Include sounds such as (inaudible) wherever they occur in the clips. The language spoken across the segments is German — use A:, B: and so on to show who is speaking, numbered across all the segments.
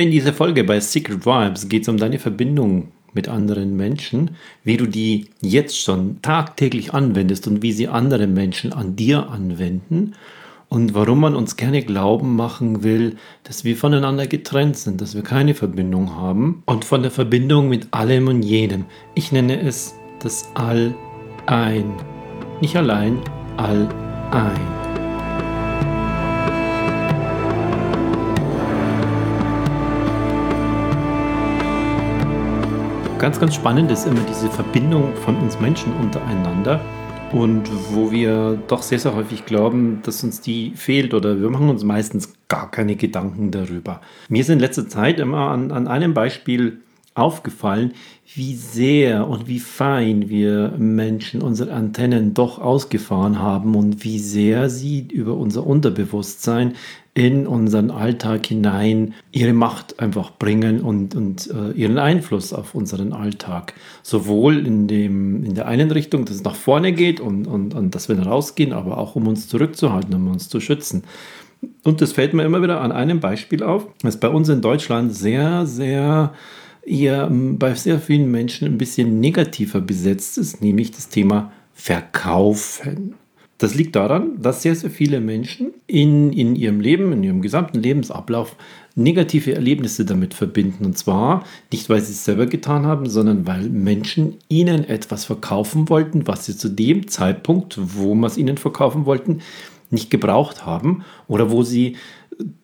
A: In dieser Folge bei Secret Vibes geht es um deine Verbindung mit anderen Menschen, wie du die jetzt schon tagtäglich anwendest und wie sie andere Menschen an dir anwenden und warum man uns gerne glauben machen will, dass wir voneinander getrennt sind, dass wir keine Verbindung haben und von der Verbindung mit allem und jedem. Ich nenne es das All-Ein. Nicht allein, All-Ein. Ganz, ganz spannend ist immer diese Verbindung von uns Menschen untereinander und wo wir doch sehr, sehr häufig glauben, dass uns die fehlt oder wir machen uns meistens gar keine Gedanken darüber. Mir ist in letzter Zeit immer an, an einem Beispiel aufgefallen, wie sehr und wie fein wir Menschen unsere Antennen doch ausgefahren haben und wie sehr sie über unser Unterbewusstsein in unseren Alltag hinein ihre Macht einfach bringen und, und äh, ihren Einfluss auf unseren Alltag. Sowohl in, dem, in der einen Richtung, dass es nach vorne geht und, und, und dass wir rausgehen, aber auch um uns zurückzuhalten, um uns zu schützen. Und das fällt mir immer wieder an einem Beispiel auf, das bei uns in Deutschland sehr, sehr eher bei sehr vielen Menschen ein bisschen negativer besetzt ist, nämlich das Thema Verkaufen. Das liegt daran, dass sehr, sehr viele Menschen in, in ihrem Leben, in ihrem gesamten Lebensablauf negative Erlebnisse damit verbinden. Und zwar nicht, weil sie es selber getan haben, sondern weil Menschen ihnen etwas verkaufen wollten, was sie zu dem Zeitpunkt, wo man es ihnen verkaufen wollten, nicht gebraucht haben oder wo sie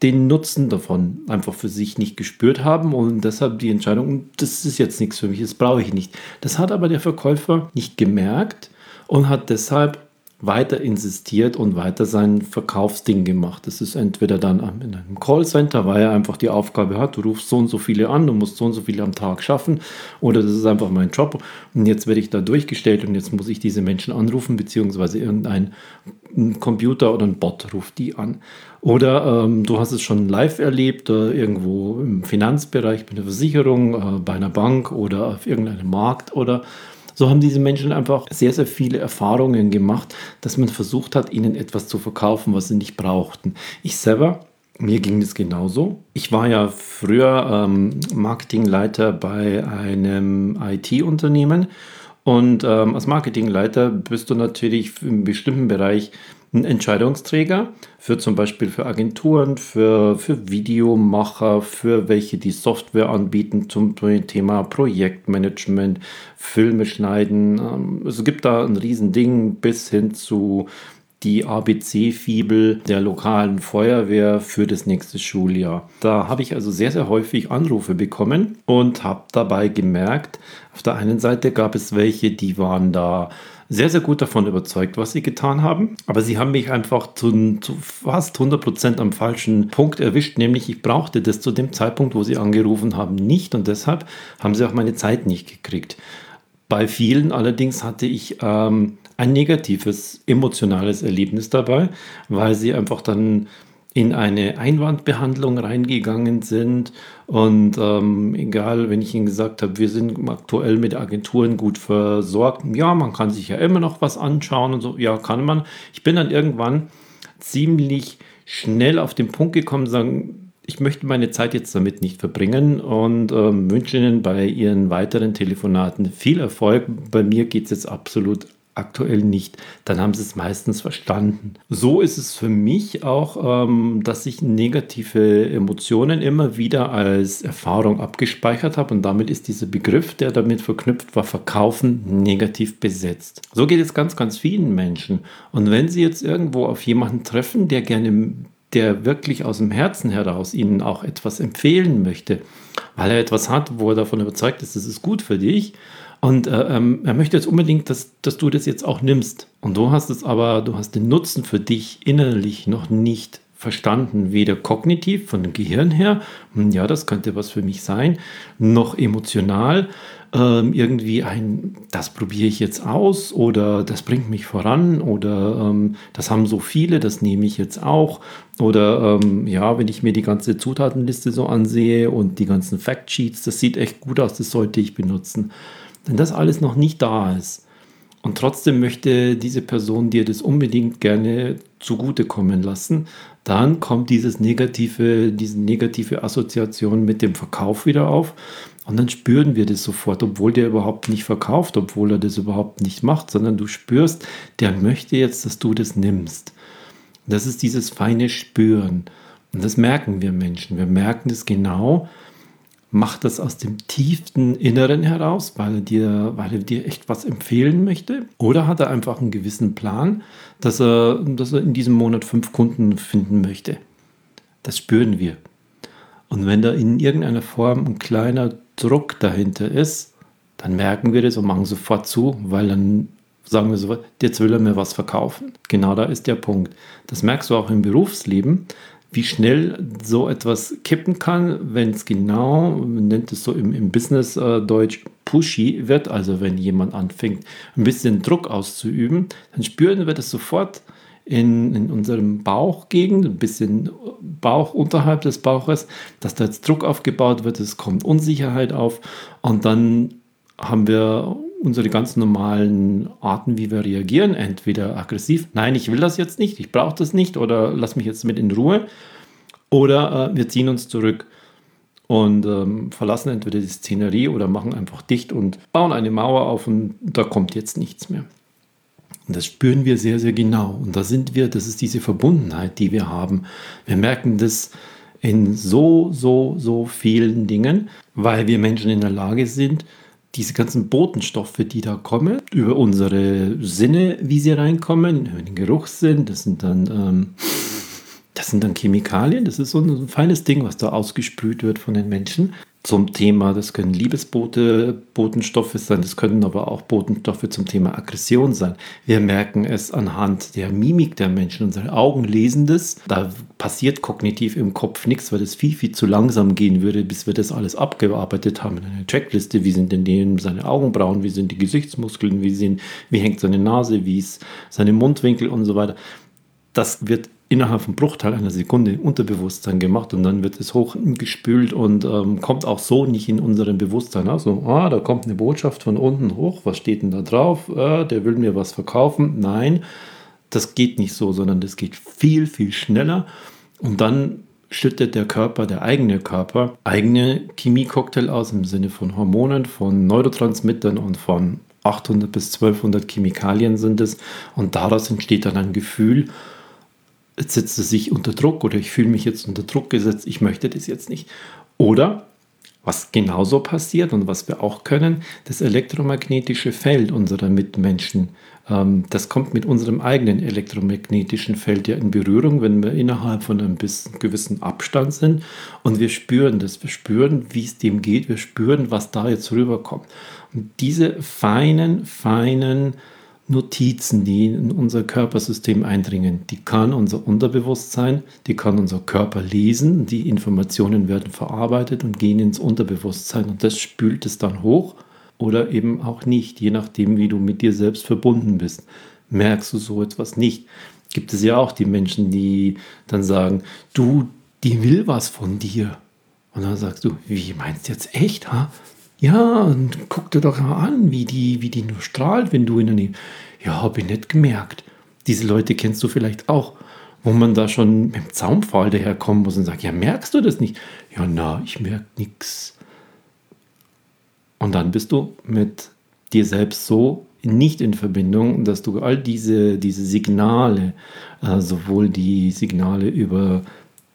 A: den Nutzen davon einfach für sich nicht gespürt haben und deshalb die Entscheidung, das ist jetzt nichts für mich, das brauche ich nicht. Das hat aber der Verkäufer nicht gemerkt und hat deshalb weiter insistiert und weiter sein Verkaufsding gemacht. Das ist entweder dann in einem Callcenter, weil er einfach die Aufgabe hat, du rufst so und so viele an, du musst so und so viele am Tag schaffen, oder das ist einfach mein Job und jetzt werde ich da durchgestellt und jetzt muss ich diese Menschen anrufen, beziehungsweise irgendein Computer oder ein Bot ruft die an. Oder ähm, du hast es schon live erlebt, äh, irgendwo im Finanzbereich, bei einer Versicherung, äh, bei einer Bank oder auf irgendeinem Markt oder so haben diese Menschen einfach sehr, sehr viele Erfahrungen gemacht, dass man versucht hat, ihnen etwas zu verkaufen, was sie nicht brauchten. Ich selber mir ging es genauso. Ich war ja früher ähm, Marketingleiter bei einem IT-Unternehmen und ähm, als Marketingleiter bist du natürlich im bestimmten Bereich ein Entscheidungsträger für zum Beispiel für Agenturen, für, für Videomacher, für welche die Software anbieten zum Thema Projektmanagement, Filme schneiden. Ähm, es gibt da ein Riesending bis hin zu die ABC-Fibel der lokalen Feuerwehr für das nächste Schuljahr. Da habe ich also sehr, sehr häufig Anrufe bekommen und habe dabei gemerkt, auf der einen Seite gab es welche, die waren da sehr, sehr gut davon überzeugt, was sie getan haben. Aber sie haben mich einfach zu, zu fast 100% am falschen Punkt erwischt, nämlich ich brauchte das zu dem Zeitpunkt, wo sie angerufen haben, nicht und deshalb haben sie auch meine Zeit nicht gekriegt. Bei vielen allerdings hatte ich ähm, ein negatives emotionales Erlebnis dabei, weil sie einfach dann in eine Einwandbehandlung reingegangen sind. Und ähm, egal, wenn ich Ihnen gesagt habe, wir sind aktuell mit Agenturen gut versorgt, ja, man kann sich ja immer noch was anschauen und so, ja, kann man. Ich bin dann irgendwann ziemlich schnell auf den Punkt gekommen, sagen, ich möchte meine Zeit jetzt damit nicht verbringen und ähm, wünsche Ihnen bei Ihren weiteren Telefonaten viel Erfolg. Bei mir geht es jetzt absolut aktuell nicht, dann haben sie es meistens verstanden. So ist es für mich auch, ähm, dass ich negative Emotionen immer wieder als Erfahrung abgespeichert habe und damit ist dieser Begriff, der damit verknüpft war, verkaufen, negativ besetzt. So geht es ganz, ganz vielen Menschen. Und wenn sie jetzt irgendwo auf jemanden treffen, der gerne der wirklich aus dem Herzen heraus ihnen auch etwas empfehlen möchte, weil er etwas hat, wo er davon überzeugt ist, das ist gut für dich, und äh, ähm, er möchte jetzt unbedingt, dass, dass du das jetzt auch nimmst. Und du hast es aber, du hast den Nutzen für dich innerlich noch nicht verstanden, weder kognitiv von dem Gehirn her, hm, ja, das könnte was für mich sein, noch emotional, ähm, irgendwie ein, das probiere ich jetzt aus oder das bringt mich voran oder ähm, das haben so viele, das nehme ich jetzt auch oder ähm, ja, wenn ich mir die ganze Zutatenliste so ansehe und die ganzen Factsheets, das sieht echt gut aus, das sollte ich benutzen wenn das alles noch nicht da ist Und trotzdem möchte diese Person dir das unbedingt gerne zugutekommen lassen. Dann kommt dieses negative, diese negative Assoziation mit dem Verkauf wieder auf. Und dann spüren wir das sofort, obwohl der überhaupt nicht verkauft, obwohl er das überhaupt nicht macht, sondern du spürst, der möchte jetzt, dass du das nimmst. Das ist dieses feine Spüren. Und das merken wir Menschen. Wir merken das genau, macht das aus dem tiefsten Inneren heraus, weil er, dir, weil er dir echt was empfehlen möchte? Oder hat er einfach einen gewissen Plan, dass er, dass er in diesem Monat fünf Kunden finden möchte? Das spüren wir. Und wenn da in irgendeiner Form ein kleiner Druck dahinter ist, dann merken wir das und machen sofort zu, weil dann sagen wir so, jetzt will er mir was verkaufen. Genau da ist der Punkt. Das merkst du auch im Berufsleben, wie schnell so etwas kippen kann, wenn es genau, man nennt es so im, im Business-Deutsch, äh, pushy wird, also wenn jemand anfängt, ein bisschen Druck auszuüben, dann spüren wir das sofort in, in unserem Bauchgegend, ein bisschen Bauch unterhalb des Bauches, dass da jetzt Druck aufgebaut wird, es kommt Unsicherheit auf und dann haben wir unsere ganz normalen Arten, wie wir reagieren. Entweder aggressiv, nein, ich will das jetzt nicht, ich brauche das nicht oder lass mich jetzt mit in Ruhe. Oder äh, wir ziehen uns zurück und ähm, verlassen entweder die Szenerie oder machen einfach dicht und bauen eine Mauer auf und da kommt jetzt nichts mehr. Und das spüren wir sehr, sehr genau. Und da sind wir, das ist diese Verbundenheit, die wir haben. Wir merken das in so, so, so vielen Dingen, weil wir Menschen in der Lage sind, diese ganzen Botenstoffe, die da kommen, über unsere Sinne, wie sie reinkommen, über den Geruchssinn, das sind dann, ähm, das sind dann Chemikalien, das ist so ein, so ein feines Ding, was da ausgesprüht wird von den Menschen zum Thema, das können Liebesbote, Botenstoffe sein, das können aber auch Botenstoffe zum Thema Aggression sein. Wir merken es anhand der Mimik der Menschen. Unsere Augen lesen das. Da passiert kognitiv im Kopf nichts, weil das viel, viel zu langsam gehen würde, bis wir das alles abgearbeitet haben in einer Checkliste. Wie sind denn seine Augenbrauen, wie sind die Gesichtsmuskeln, wie, sind, wie hängt seine Nase, wie ist seine Mundwinkel und so weiter. Das wird innerhalb von Bruchteil einer Sekunde Unterbewusstsein gemacht und dann wird es hochgespült und ähm, kommt auch so nicht in unserem Bewusstsein. Also, ah, da kommt eine Botschaft von unten hoch, was steht denn da drauf? Ah, der will mir was verkaufen. Nein, das geht nicht so, sondern das geht viel, viel schneller und dann schüttet der Körper, der eigene Körper, eigene Chemiecocktail aus im Sinne von Hormonen, von Neurotransmittern und von 800 bis 1200 Chemikalien sind es und daraus entsteht dann ein Gefühl, setzt es sich unter Druck oder ich fühle mich jetzt unter Druck gesetzt, ich möchte das jetzt nicht. Oder was genauso passiert und was wir auch können, das elektromagnetische Feld unserer Mitmenschen, ähm, das kommt mit unserem eigenen elektromagnetischen Feld ja in Berührung, wenn wir innerhalb von einem gewissen Abstand sind und wir spüren das, wir spüren, wie es dem geht, wir spüren, was da jetzt rüberkommt. Und diese feinen, feinen Notizen, die in unser Körpersystem eindringen. Die kann unser Unterbewusstsein, die kann unser Körper lesen. Die Informationen werden verarbeitet und gehen ins Unterbewusstsein und das spült es dann hoch oder eben auch nicht, je nachdem, wie du mit dir selbst verbunden bist. Merkst du so etwas nicht? Gibt es ja auch die Menschen, die dann sagen, du, die will was von dir. Und dann sagst du, wie meinst du jetzt echt, ha? Ja, und guck dir doch mal an, wie die, wie die nur strahlt, wenn du in der Nähe. Ja, habe ich nicht gemerkt. Diese Leute kennst du vielleicht auch, wo man da schon mit dem Zaunpfahl daherkommen muss und sagt, ja, merkst du das nicht? Ja, na, ich merke nichts. Und dann bist du mit dir selbst so nicht in Verbindung, dass du all diese, diese Signale, äh, sowohl die Signale über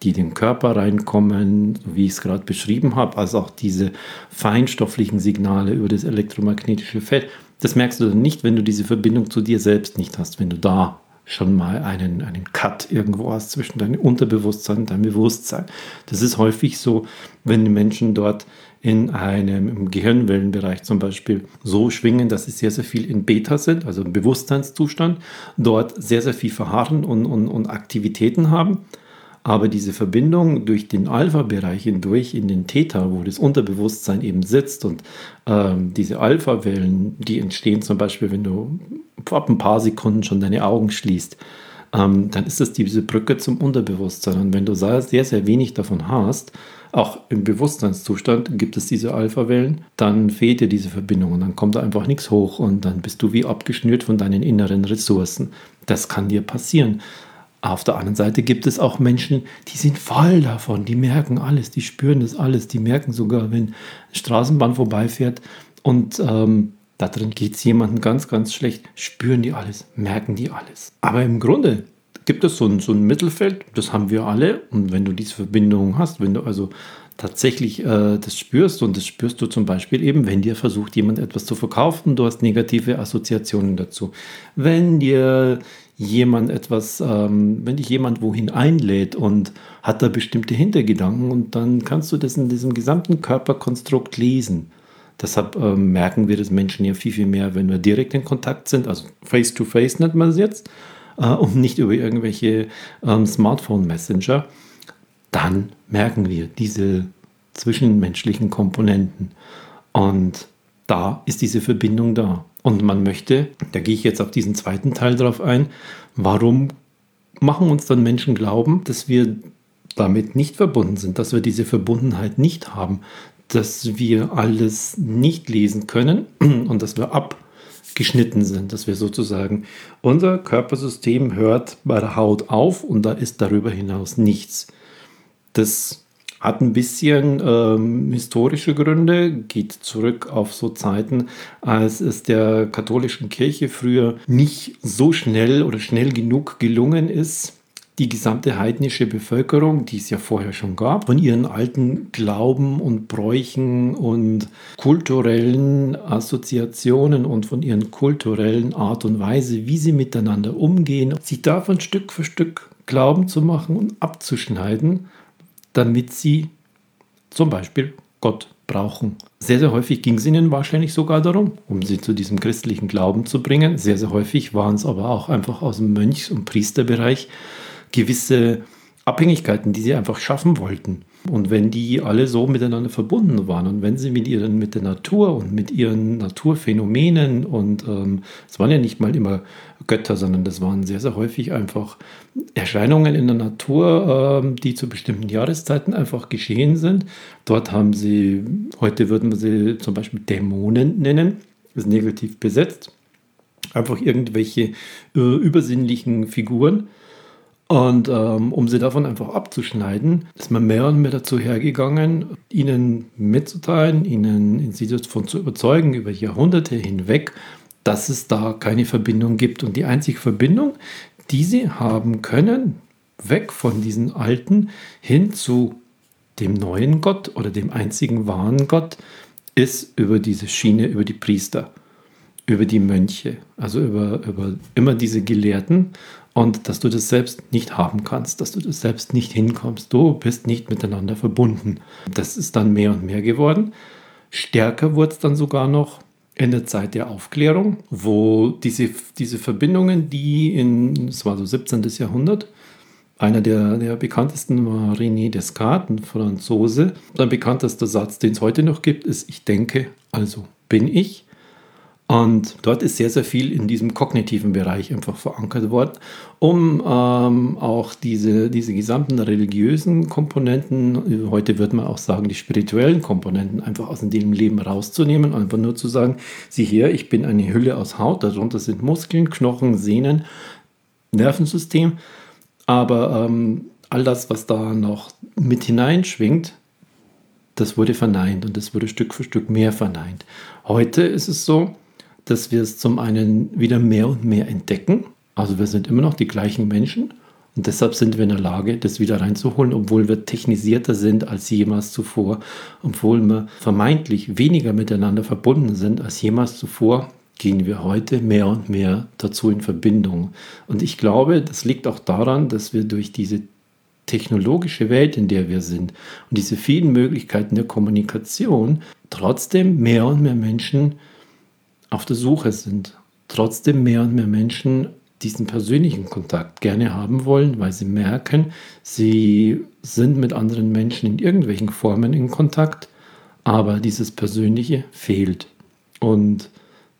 A: die den Körper reinkommen, wie ich es gerade beschrieben habe, als auch diese feinstofflichen Signale über das elektromagnetische Feld. Das merkst du dann nicht, wenn du diese Verbindung zu dir selbst nicht hast, wenn du da schon mal einen, einen Cut irgendwo hast zwischen deinem Unterbewusstsein und deinem Bewusstsein. Das ist häufig so, wenn die Menschen dort in einem Gehirnwellenbereich zum Beispiel so schwingen, dass sie sehr, sehr viel in Beta sind, also im Bewusstseinszustand, dort sehr, sehr viel verharren und, und, und Aktivitäten haben aber diese Verbindung durch den Alpha-Bereich hindurch in den Theta, wo das Unterbewusstsein eben sitzt und ähm, diese Alpha-Wellen, die entstehen zum Beispiel, wenn du ab ein paar Sekunden schon deine Augen schließt, ähm, dann ist das diese Brücke zum Unterbewusstsein. Und wenn du sehr, sehr wenig davon hast, auch im Bewusstseinszustand gibt es diese Alpha-Wellen, dann fehlt dir diese Verbindung und dann kommt da einfach nichts hoch und dann bist du wie abgeschnürt von deinen inneren Ressourcen. Das kann dir passieren. Auf der anderen Seite gibt es auch Menschen, die sind voll davon, die merken alles, die spüren das alles, die merken sogar, wenn eine Straßenbahn vorbeifährt und ähm, da drin geht es jemandem ganz, ganz schlecht, spüren die alles, merken die alles. Aber im Grunde gibt es so ein, so ein Mittelfeld, das haben wir alle. Und wenn du diese Verbindung hast, wenn du also tatsächlich äh, das spürst und das spürst du zum Beispiel eben, wenn dir versucht jemand etwas zu verkaufen, du hast negative Assoziationen dazu. Wenn dir jemand etwas, ähm, wenn dich jemand wohin einlädt und hat da bestimmte Hintergedanken und dann kannst du das in diesem gesamten Körperkonstrukt lesen. Deshalb ähm, merken wir das Menschen ja viel, viel mehr, wenn wir direkt in Kontakt sind, also face to face nennt man es jetzt äh, und nicht über irgendwelche ähm, Smartphone-Messenger, dann merken wir diese zwischenmenschlichen Komponenten. Und da ist diese Verbindung da. Und man möchte, da gehe ich jetzt auf diesen zweiten Teil drauf ein, warum machen uns dann Menschen glauben, dass wir damit nicht verbunden sind, dass wir diese Verbundenheit nicht haben, dass wir alles nicht lesen können (clears throat) und dass wir ab geschnitten sind, dass wir sozusagen unser Körpersystem hört bei der Haut auf und da ist darüber hinaus nichts. Das hat ein bisschen ähm, historische Gründe, geht zurück auf so Zeiten, als es der katholischen Kirche früher nicht so schnell oder schnell genug gelungen ist, die gesamte heidnische Bevölkerung, die es ja vorher schon gab, von ihren alten Glauben und Bräuchen und kulturellen Assoziationen und von ihren kulturellen Art und Weise, wie sie miteinander umgehen, sich davon Stück für Stück Glauben zu machen und abzuschneiden, damit sie zum Beispiel Gott brauchen. Sehr, sehr häufig ging es ihnen wahrscheinlich sogar darum, um sie zu diesem christlichen Glauben zu bringen. Sehr, sehr häufig waren es aber auch einfach aus dem Mönchs- und Priesterbereich gewisse Abhängigkeiten, die sie einfach schaffen wollten. Und wenn die alle so miteinander verbunden waren und wenn sie mit ihren, mit der Natur und mit ihren Naturphänomenen und ähm, es waren ja nicht mal immer Götter, sondern das waren sehr, sehr häufig einfach Erscheinungen in der Natur, ähm, die zu bestimmten Jahreszeiten einfach geschehen sind. Dort haben sie, heute würden wir sie zum Beispiel Dämonen nennen, ist negativ besetzt. Einfach irgendwelche äh, übersinnlichen Figuren und ähm, um sie davon einfach abzuschneiden, ist man mehr und mehr dazu hergegangen, ihnen mitzuteilen, ihnen sie davon zu überzeugen über Jahrhunderte hinweg, dass es da keine Verbindung gibt. Und die einzige Verbindung, die sie haben können, weg von diesen alten hin zu dem neuen Gott oder dem einzigen wahren Gott, ist über diese Schiene, über die Priester, über die Mönche, also über, über immer diese Gelehrten und dass du das selbst nicht haben kannst, dass du das selbst nicht hinkommst. Du bist nicht miteinander verbunden. Das ist dann mehr und mehr geworden. Stärker wurde es dann sogar noch in der Zeit der Aufklärung, wo diese, diese Verbindungen, die in, es war so 17. Jahrhundert, einer der, der bekanntesten war René Descartes, ein Franzose. Sein bekanntester Satz, den es heute noch gibt, ist, ich denke, also bin ich. Und dort ist sehr, sehr viel in diesem kognitiven Bereich einfach verankert worden, um ähm, auch diese, diese gesamten religiösen Komponenten, heute würde man auch sagen, die spirituellen Komponenten einfach aus dem Leben rauszunehmen, einfach nur zu sagen, sieh her, ich bin eine Hülle aus Haut, darunter sind Muskeln, Knochen, Sehnen, Nervensystem, aber ähm, all das, was da noch mit hineinschwingt, das wurde verneint und das wurde Stück für Stück mehr verneint. Heute ist es so, dass wir es zum einen wieder mehr und mehr entdecken. Also wir sind immer noch die gleichen Menschen und deshalb sind wir in der Lage, das wieder reinzuholen, obwohl wir technisierter sind als jemals zuvor, obwohl wir vermeintlich weniger miteinander verbunden sind als jemals zuvor, gehen wir heute mehr und mehr dazu in Verbindung. Und ich glaube, das liegt auch daran, dass wir durch diese technologische Welt, in der wir sind und diese vielen Möglichkeiten der Kommunikation trotzdem mehr und mehr Menschen auf der Suche sind. Trotzdem mehr und mehr Menschen diesen persönlichen Kontakt gerne haben wollen, weil sie merken, sie sind mit anderen Menschen in irgendwelchen Formen in Kontakt, aber dieses Persönliche fehlt. Und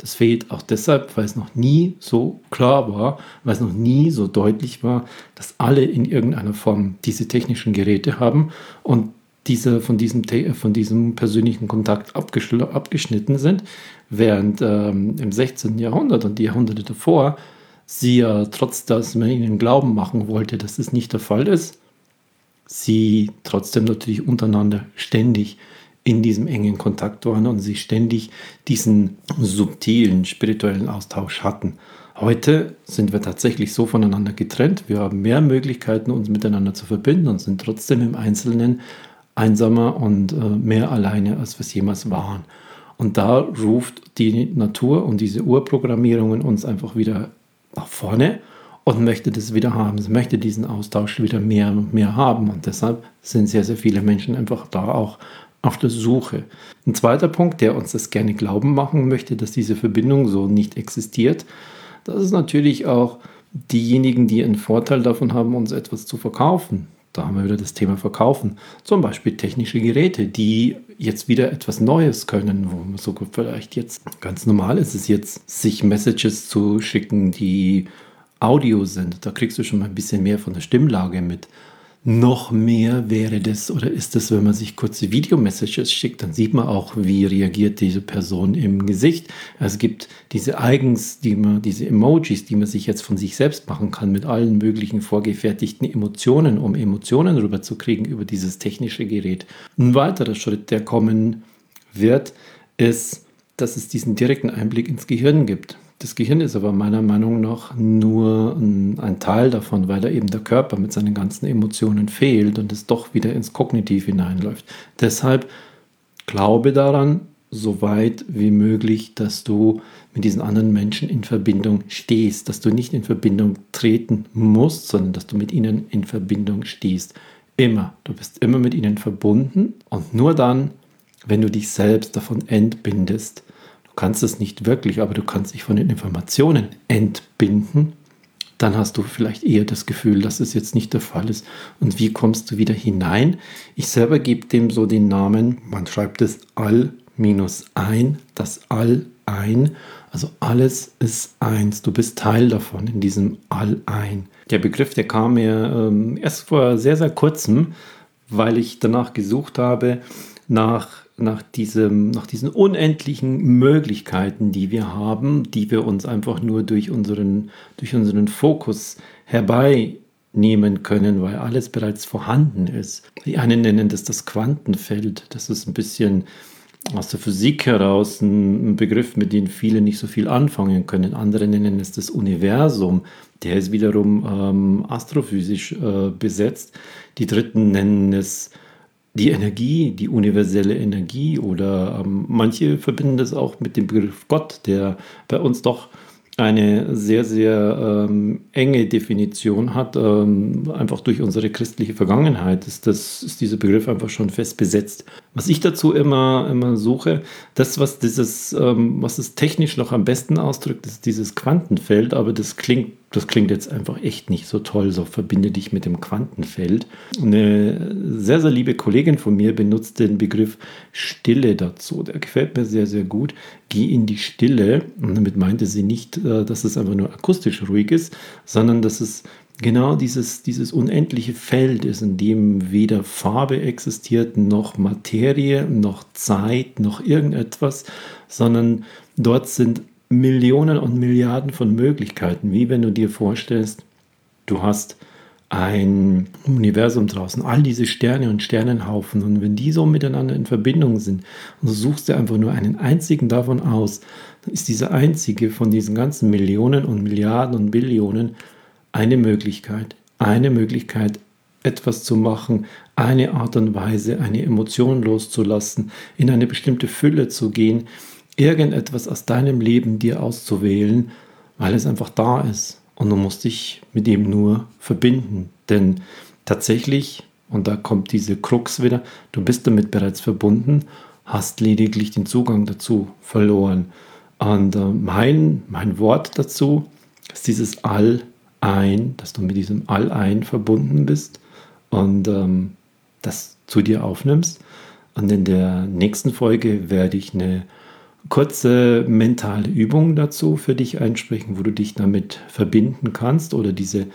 A: Das fehlt auch deshalb, weil es noch nie so klar war, weil es noch nie so deutlich war, dass alle in irgendeiner Form diese technischen Geräte haben und diese, von, diesem, von diesem persönlichen Kontakt abgeschnitten sind, während ähm, im 16. Jahrhundert und die Jahrhunderte davor sie ja trotz, dass man ihnen glauben machen wollte, dass es nicht der Fall ist, sie trotzdem natürlich untereinander ständig in diesem engen Kontakt waren und sie ständig diesen subtilen spirituellen Austausch hatten. Heute sind wir tatsächlich so voneinander getrennt. Wir haben mehr Möglichkeiten, uns miteinander zu verbinden und sind trotzdem im Einzelnen einsamer und äh, mehr alleine, als wir es jemals waren. Und da ruft die Natur und diese Urprogrammierungen uns einfach wieder nach vorne und möchte das wieder haben. Sie möchte diesen Austausch wieder mehr und mehr haben. Und deshalb sind sehr, sehr viele Menschen einfach da auch auf der Suche. Ein zweiter Punkt, der uns das gerne glauben machen möchte, dass diese Verbindung so nicht existiert, das ist natürlich auch diejenigen, die einen Vorteil davon haben, uns etwas zu verkaufen. Da haben wir wieder das Thema Verkaufen. Zum Beispiel technische Geräte, die jetzt wieder etwas Neues können, wo man so vielleicht jetzt ganz normal ist es jetzt, sich Messages zu schicken, die Audio sind. Da kriegst du schon mal ein bisschen mehr von der Stimmlage mit noch mehr wäre das oder ist das, wenn man sich kurze Videomessages schickt, dann sieht man auch, wie reagiert diese Person im Gesicht. Es gibt diese Eigens, die man, diese Emojis, die man sich jetzt von sich selbst machen kann mit allen möglichen vorgefertigten Emotionen, um Emotionen rüberzukriegen über dieses technische Gerät. Ein weiterer Schritt, der kommen wird, ist, dass es diesen direkten Einblick ins Gehirn gibt. Das Gehirn ist aber meiner Meinung nach nur ein, Teil davon, weil da eben der Körper mit seinen ganzen Emotionen fehlt und es doch wieder ins Kognitiv hineinläuft. Deshalb glaube daran, so weit wie möglich, dass du mit diesen anderen Menschen in Verbindung stehst, dass du nicht in Verbindung treten musst, sondern dass du mit ihnen in Verbindung stehst. Immer. Du bist immer mit ihnen verbunden und nur dann, wenn du dich selbst davon entbindest, du kannst es nicht wirklich, aber du kannst dich von den Informationen entbinden, dann hast du vielleicht eher das Gefühl, dass es jetzt nicht der Fall ist. Und wie kommst du wieder hinein? Ich selber gebe dem so den Namen, man schreibt es All minus ein, das All ein. Also alles ist eins. Du bist Teil davon in diesem All ein. Der Begriff, der kam mir ähm, erst vor sehr, sehr kurzem, weil ich danach gesucht habe nach nach, diesem, nach diesen unendlichen Möglichkeiten, die wir haben, die wir uns einfach nur durch unseren, durch unseren Fokus herbeinehmen können, weil alles bereits vorhanden ist. Die einen nennen das das Quantenfeld. Das ist ein bisschen aus der Physik heraus ein, Begriff, mit dem viele nicht so viel anfangen können. Andere nennen es das Universum. Der ist wiederum ähm, astrophysisch äh, besetzt. Die Dritten nennen es die Energie, die universelle Energie oder ähm, manche verbinden das auch mit dem Begriff Gott, der bei uns doch eine sehr, sehr ähm, enge Definition hat. Ähm, einfach durch unsere christliche Vergangenheit ist, das, ist dieser Begriff einfach schon fest besetzt. Was ich dazu immer, immer suche, das, was, dieses, ähm, was es technisch noch am besten ausdrückt, ist dieses Quantenfeld, aber das klingt das klingt jetzt einfach echt nicht so toll, so verbinde dich mit dem Quantenfeld. Eine sehr, sehr liebe Kollegin von mir benutzt den Begriff Stille dazu. Der gefällt mir sehr, sehr gut. Geh in die Stille. Und damit meinte sie nicht, äh, dass es einfach nur akustisch ruhig ist, sondern dass es genau dieses, dieses unendliche Feld ist, in dem weder Farbe existiert, noch Materie, noch Zeit, noch irgendetwas, sondern dort sind Millionen und Milliarden von Möglichkeiten, wie wenn du dir vorstellst, du hast ein Universum draußen, all diese Sterne und Sternenhaufen. Und wenn die so miteinander in Verbindung sind und du suchst dir einfach nur einen einzigen davon aus, dann ist dieser einzige von diesen ganzen Millionen und Milliarden und Billionen eine Möglichkeit, eine Möglichkeit, etwas zu machen, eine Art und Weise, eine Emotion loszulassen, in eine bestimmte Fülle zu gehen, irgendetwas aus deinem Leben dir auszuwählen, weil es einfach da ist. Und du musst dich mit ihm nur verbinden. Denn tatsächlich, und da kommt diese Krux wieder, du bist damit bereits verbunden, hast lediglich den Zugang dazu verloren. Und äh, mein, mein Wort dazu ist dieses All-Ein, dass du mit diesem All-Ein verbunden bist und ähm, das zu dir aufnimmst. Und in der nächsten Folge werde ich eine kurze mentale Übung dazu für dich einsprechen, wo du dich damit verbinden kannst oder diese,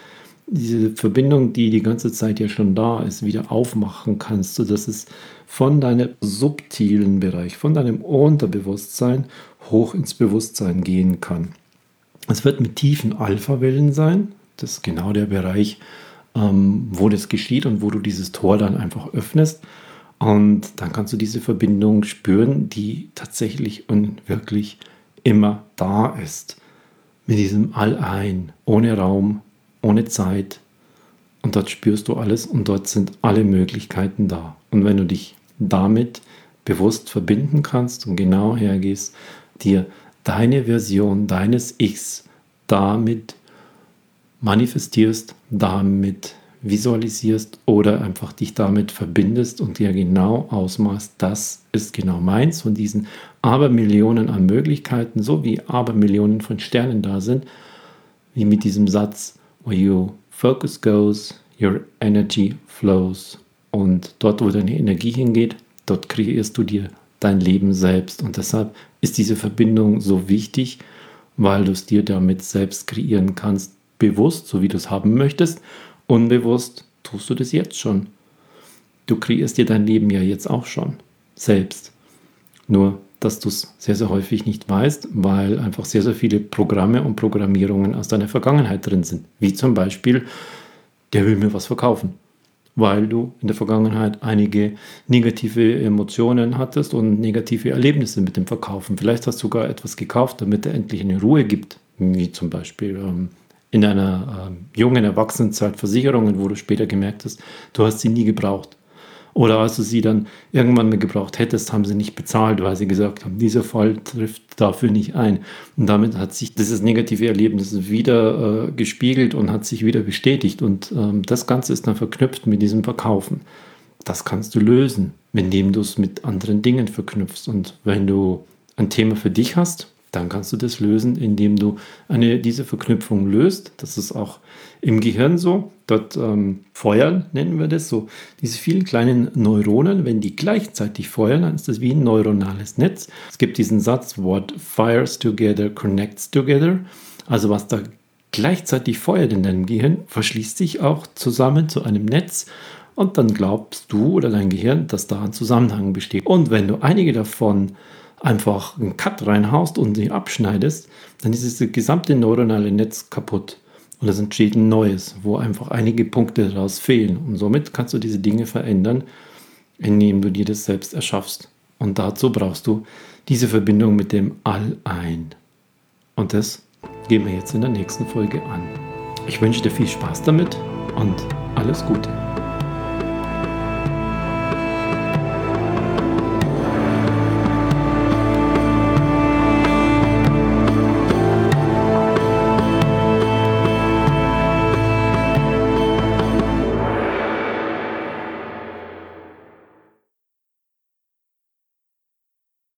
A: diese Verbindung, die die ganze Zeit ja schon da ist, wieder aufmachen kannst, sodass es von deinem subtilen Bereich, von deinem Unterbewusstsein hoch ins Bewusstsein gehen kann. Es wird mit tiefen Alpha-Wellen sein. Das ist genau der Bereich, ähm, wo das geschieht und wo du dieses Tor dann einfach öffnest. Und dann kannst du diese Verbindung spüren, die tatsächlich und wirklich immer da ist. Mit diesem All-Ein, ohne Raum, ohne Zeit. Und dort spürst du alles und dort sind alle Möglichkeiten da. Und wenn du dich damit bewusst verbinden kannst und genau hergehst, dir deine Version deines Ichs damit manifestierst, damit visualisierst oder einfach dich damit verbindest und dir genau ausmachst, das ist genau meins von diesen Abermillionen an Möglichkeiten, so wie Abermillionen von Sternen da sind, wie mit diesem Satz, where your focus goes, your energy flows. Und dort, wo deine Energie hingeht, dort kreierst du dir dein Leben selbst. Und deshalb ist diese Verbindung so wichtig, weil du es dir damit selbst kreieren kannst, bewusst, so wie du es haben möchtest. Unbewusst tust du das jetzt schon. Du kreierst dir dein Leben ja jetzt auch schon selbst. Nur, dass du es sehr, sehr häufig nicht weißt, weil einfach sehr, sehr viele Programme und Programmierungen aus deiner Vergangenheit drin sind. Wie zum Beispiel, der will mir was verkaufen weil du in der Vergangenheit einige negative Emotionen hattest und negative Erlebnisse mit dem Verkaufen. Vielleicht hast du sogar etwas gekauft, damit er endlich eine Ruhe gibt, wie zum Beispiel ähm, in einer ähm, jungen Erwachsenenzeit Versicherungen, wo du später gemerkt hast, du hast sie nie gebraucht. Oder als du sie dann irgendwann mal gebraucht hättest, haben sie nicht bezahlt, weil sie gesagt haben, dieser Fall trifft dafür nicht ein. Und damit hat sich dieses negative Erlebnis wieder äh, gespiegelt und hat sich wieder bestätigt. Und ähm, das Ganze ist dann verknüpft mit diesem Verkaufen. Das kannst du lösen, indem du es mit anderen Dingen verknüpfst. Und wenn du ein Thema für dich hast, dann kannst du das lösen, indem du eine, diese Verknüpfung löst. Das ist auch im Gehirn so. Dort ähm, feuern, nennen wir das so. Diese vielen kleinen Neuronen, wenn die gleichzeitig feuern, dann ist das wie ein neuronales Netz. Es gibt diesen Satz, what fires together connects together. Also was da gleichzeitig feuert in deinem Gehirn, verschließt sich auch zusammen zu einem Netz und dann glaubst du oder dein Gehirn, dass da ein Zusammenhang besteht. Und wenn du einige davon einfach einen Cut reinhaust und sie abschneidest, dann ist das gesamte neuronale Netz kaputt. Und es entsteht ein neues, wo einfach einige Punkte daraus fehlen. Und somit kannst du diese Dinge verändern, indem du dir das selbst erschaffst. Und dazu brauchst du diese Verbindung mit dem All ein. Und das gehen wir jetzt in der nächsten Folge an. Ich wünsche dir viel Spaß damit und alles Gute.